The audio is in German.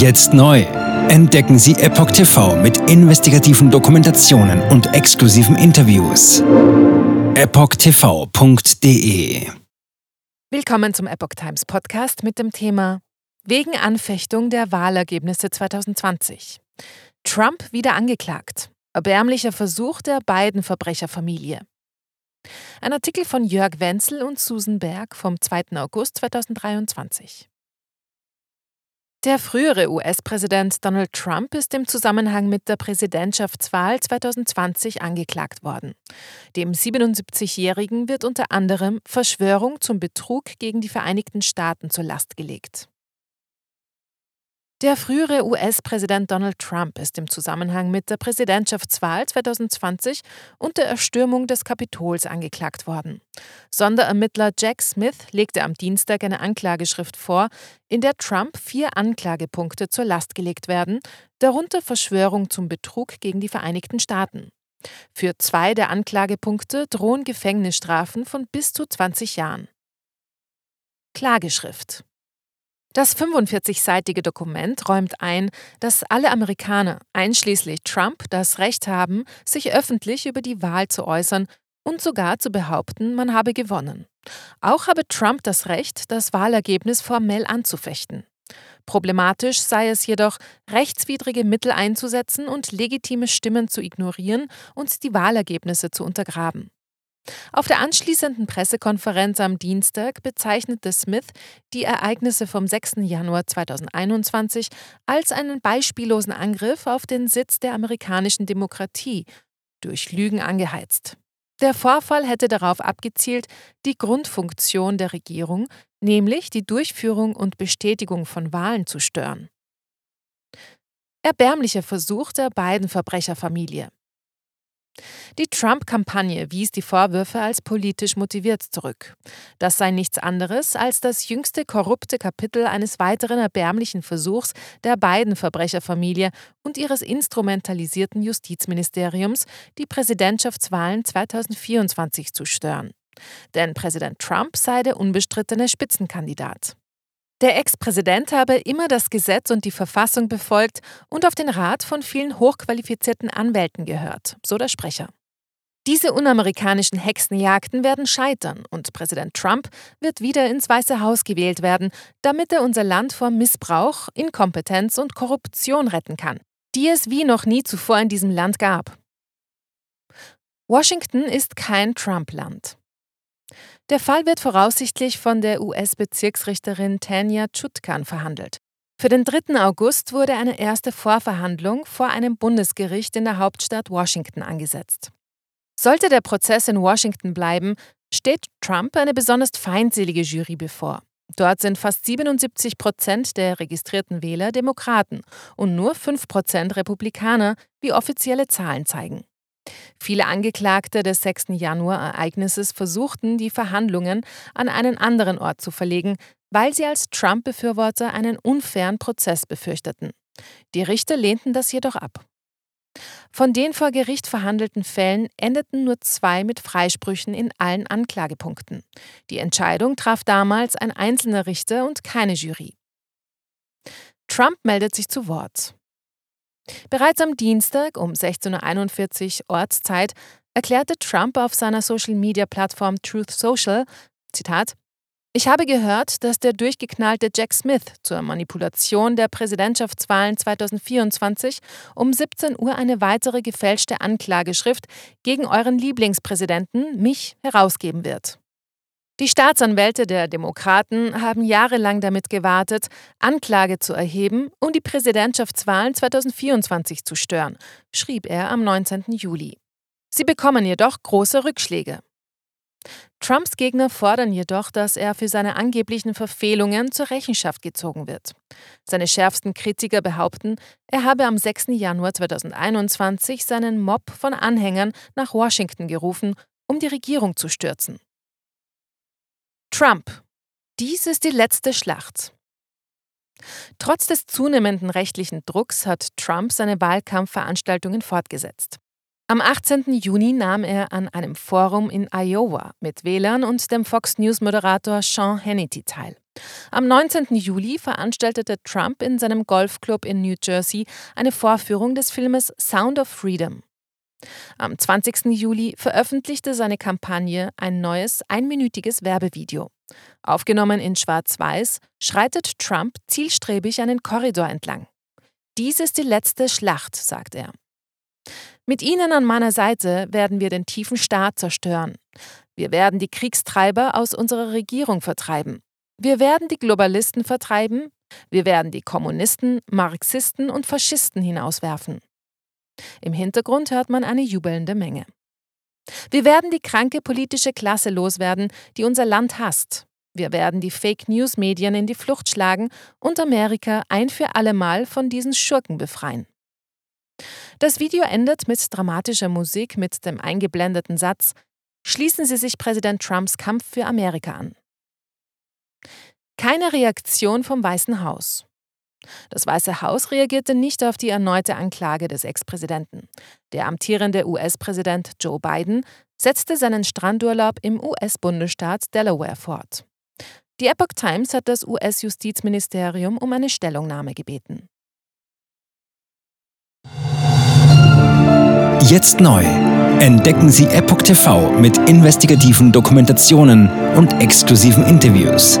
Jetzt neu. Entdecken Sie Epoch TV mit investigativen Dokumentationen und exklusiven Interviews. EpochTV.de Willkommen zum Epoch Times Podcast mit dem Thema Wegen Anfechtung der Wahlergebnisse 2020. Trump wieder angeklagt. Erbärmlicher Versuch der beiden Verbrecherfamilie. Ein Artikel von Jörg Wenzel und Susan Berg vom 2. August 2023. Der frühere US-Präsident Donald Trump ist im Zusammenhang mit der Präsidentschaftswahl 2020 angeklagt worden. Dem 77-Jährigen wird unter anderem Verschwörung zum Betrug gegen die Vereinigten Staaten zur Last gelegt. Der frühere US-Präsident Donald Trump ist im Zusammenhang mit der Präsidentschaftswahl 2020 und der Erstürmung des Kapitols angeklagt worden. Sonderermittler Jack Smith legte am Dienstag eine Anklageschrift vor, in der Trump vier Anklagepunkte zur Last gelegt werden, darunter Verschwörung zum Betrug gegen die Vereinigten Staaten. Für zwei der Anklagepunkte drohen Gefängnisstrafen von bis zu 20 Jahren. Klageschrift das 45-seitige Dokument räumt ein, dass alle Amerikaner, einschließlich Trump, das Recht haben, sich öffentlich über die Wahl zu äußern und sogar zu behaupten, man habe gewonnen. Auch habe Trump das Recht, das Wahlergebnis formell anzufechten. Problematisch sei es jedoch, rechtswidrige Mittel einzusetzen und legitime Stimmen zu ignorieren und die Wahlergebnisse zu untergraben. Auf der anschließenden Pressekonferenz am Dienstag bezeichnete Smith die Ereignisse vom 6. Januar 2021 als einen beispiellosen Angriff auf den Sitz der amerikanischen Demokratie, durch Lügen angeheizt. Der Vorfall hätte darauf abgezielt, die Grundfunktion der Regierung, nämlich die Durchführung und Bestätigung von Wahlen zu stören. Erbärmlicher Versuch der beiden Verbrecherfamilie. Die Trump-Kampagne wies die Vorwürfe als politisch motiviert zurück. Das sei nichts anderes als das jüngste korrupte Kapitel eines weiteren erbärmlichen Versuchs der beiden Verbrecherfamilie und ihres instrumentalisierten Justizministeriums, die Präsidentschaftswahlen 2024 zu stören. Denn Präsident Trump sei der unbestrittene Spitzenkandidat. Der Ex-Präsident habe immer das Gesetz und die Verfassung befolgt und auf den Rat von vielen hochqualifizierten Anwälten gehört, so der Sprecher. Diese unamerikanischen Hexenjagden werden scheitern und Präsident Trump wird wieder ins Weiße Haus gewählt werden, damit er unser Land vor Missbrauch, Inkompetenz und Korruption retten kann, die es wie noch nie zuvor in diesem Land gab. Washington ist kein Trump-Land. Der Fall wird voraussichtlich von der US-Bezirksrichterin Tanya Chutkan verhandelt. Für den 3. August wurde eine erste Vorverhandlung vor einem Bundesgericht in der Hauptstadt Washington angesetzt. Sollte der Prozess in Washington bleiben, steht Trump eine besonders feindselige Jury bevor. Dort sind fast 77 Prozent der registrierten Wähler Demokraten und nur 5 Prozent Republikaner, wie offizielle Zahlen zeigen. Viele Angeklagte des 6. Januar-Ereignisses versuchten, die Verhandlungen an einen anderen Ort zu verlegen, weil sie als Trump-Befürworter einen unfairen Prozess befürchteten. Die Richter lehnten das jedoch ab. Von den vor Gericht verhandelten Fällen endeten nur zwei mit Freisprüchen in allen Anklagepunkten. Die Entscheidung traf damals ein einzelner Richter und keine Jury. Trump meldet sich zu Wort. Bereits am Dienstag um 16.41 Uhr Ortszeit erklärte Trump auf seiner Social-Media-Plattform Truth Social, Zitat, ich habe gehört, dass der durchgeknallte Jack Smith zur Manipulation der Präsidentschaftswahlen 2024 um 17 Uhr eine weitere gefälschte Anklageschrift gegen euren Lieblingspräsidenten, mich, herausgeben wird. Die Staatsanwälte der Demokraten haben jahrelang damit gewartet, Anklage zu erheben, um die Präsidentschaftswahlen 2024 zu stören, schrieb er am 19. Juli. Sie bekommen jedoch große Rückschläge. Trumps Gegner fordern jedoch, dass er für seine angeblichen Verfehlungen zur Rechenschaft gezogen wird. Seine schärfsten Kritiker behaupten, er habe am 6. Januar 2021 seinen Mob von Anhängern nach Washington gerufen, um die Regierung zu stürzen. Trump. Dies ist die letzte Schlacht. Trotz des zunehmenden rechtlichen Drucks hat Trump seine Wahlkampfveranstaltungen fortgesetzt. Am 18. Juni nahm er an einem Forum in Iowa mit Wählern und dem Fox News-Moderator Sean Hannity teil. Am 19. Juli veranstaltete Trump in seinem Golfclub in New Jersey eine Vorführung des Filmes Sound of Freedom. Am 20. Juli veröffentlichte seine Kampagne ein neues einminütiges Werbevideo. Aufgenommen in Schwarz-Weiß schreitet Trump zielstrebig einen Korridor entlang. Dies ist die letzte Schlacht, sagt er. Mit Ihnen an meiner Seite werden wir den tiefen Staat zerstören. Wir werden die Kriegstreiber aus unserer Regierung vertreiben. Wir werden die Globalisten vertreiben. Wir werden die Kommunisten, Marxisten und Faschisten hinauswerfen. Im Hintergrund hört man eine jubelnde Menge. Wir werden die kranke politische Klasse loswerden, die unser Land hasst. Wir werden die Fake News Medien in die Flucht schlagen und Amerika ein für allemal von diesen Schurken befreien. Das Video endet mit dramatischer Musik mit dem eingeblendeten Satz Schließen Sie sich Präsident Trumps Kampf für Amerika an. Keine Reaktion vom Weißen Haus. Das Weiße Haus reagierte nicht auf die erneute Anklage des Ex-Präsidenten. Der amtierende US-Präsident Joe Biden setzte seinen Strandurlaub im US-Bundesstaat Delaware fort. Die Epoch Times hat das US-Justizministerium um eine Stellungnahme gebeten. Jetzt neu. Entdecken Sie Epoch TV mit investigativen Dokumentationen und exklusiven Interviews.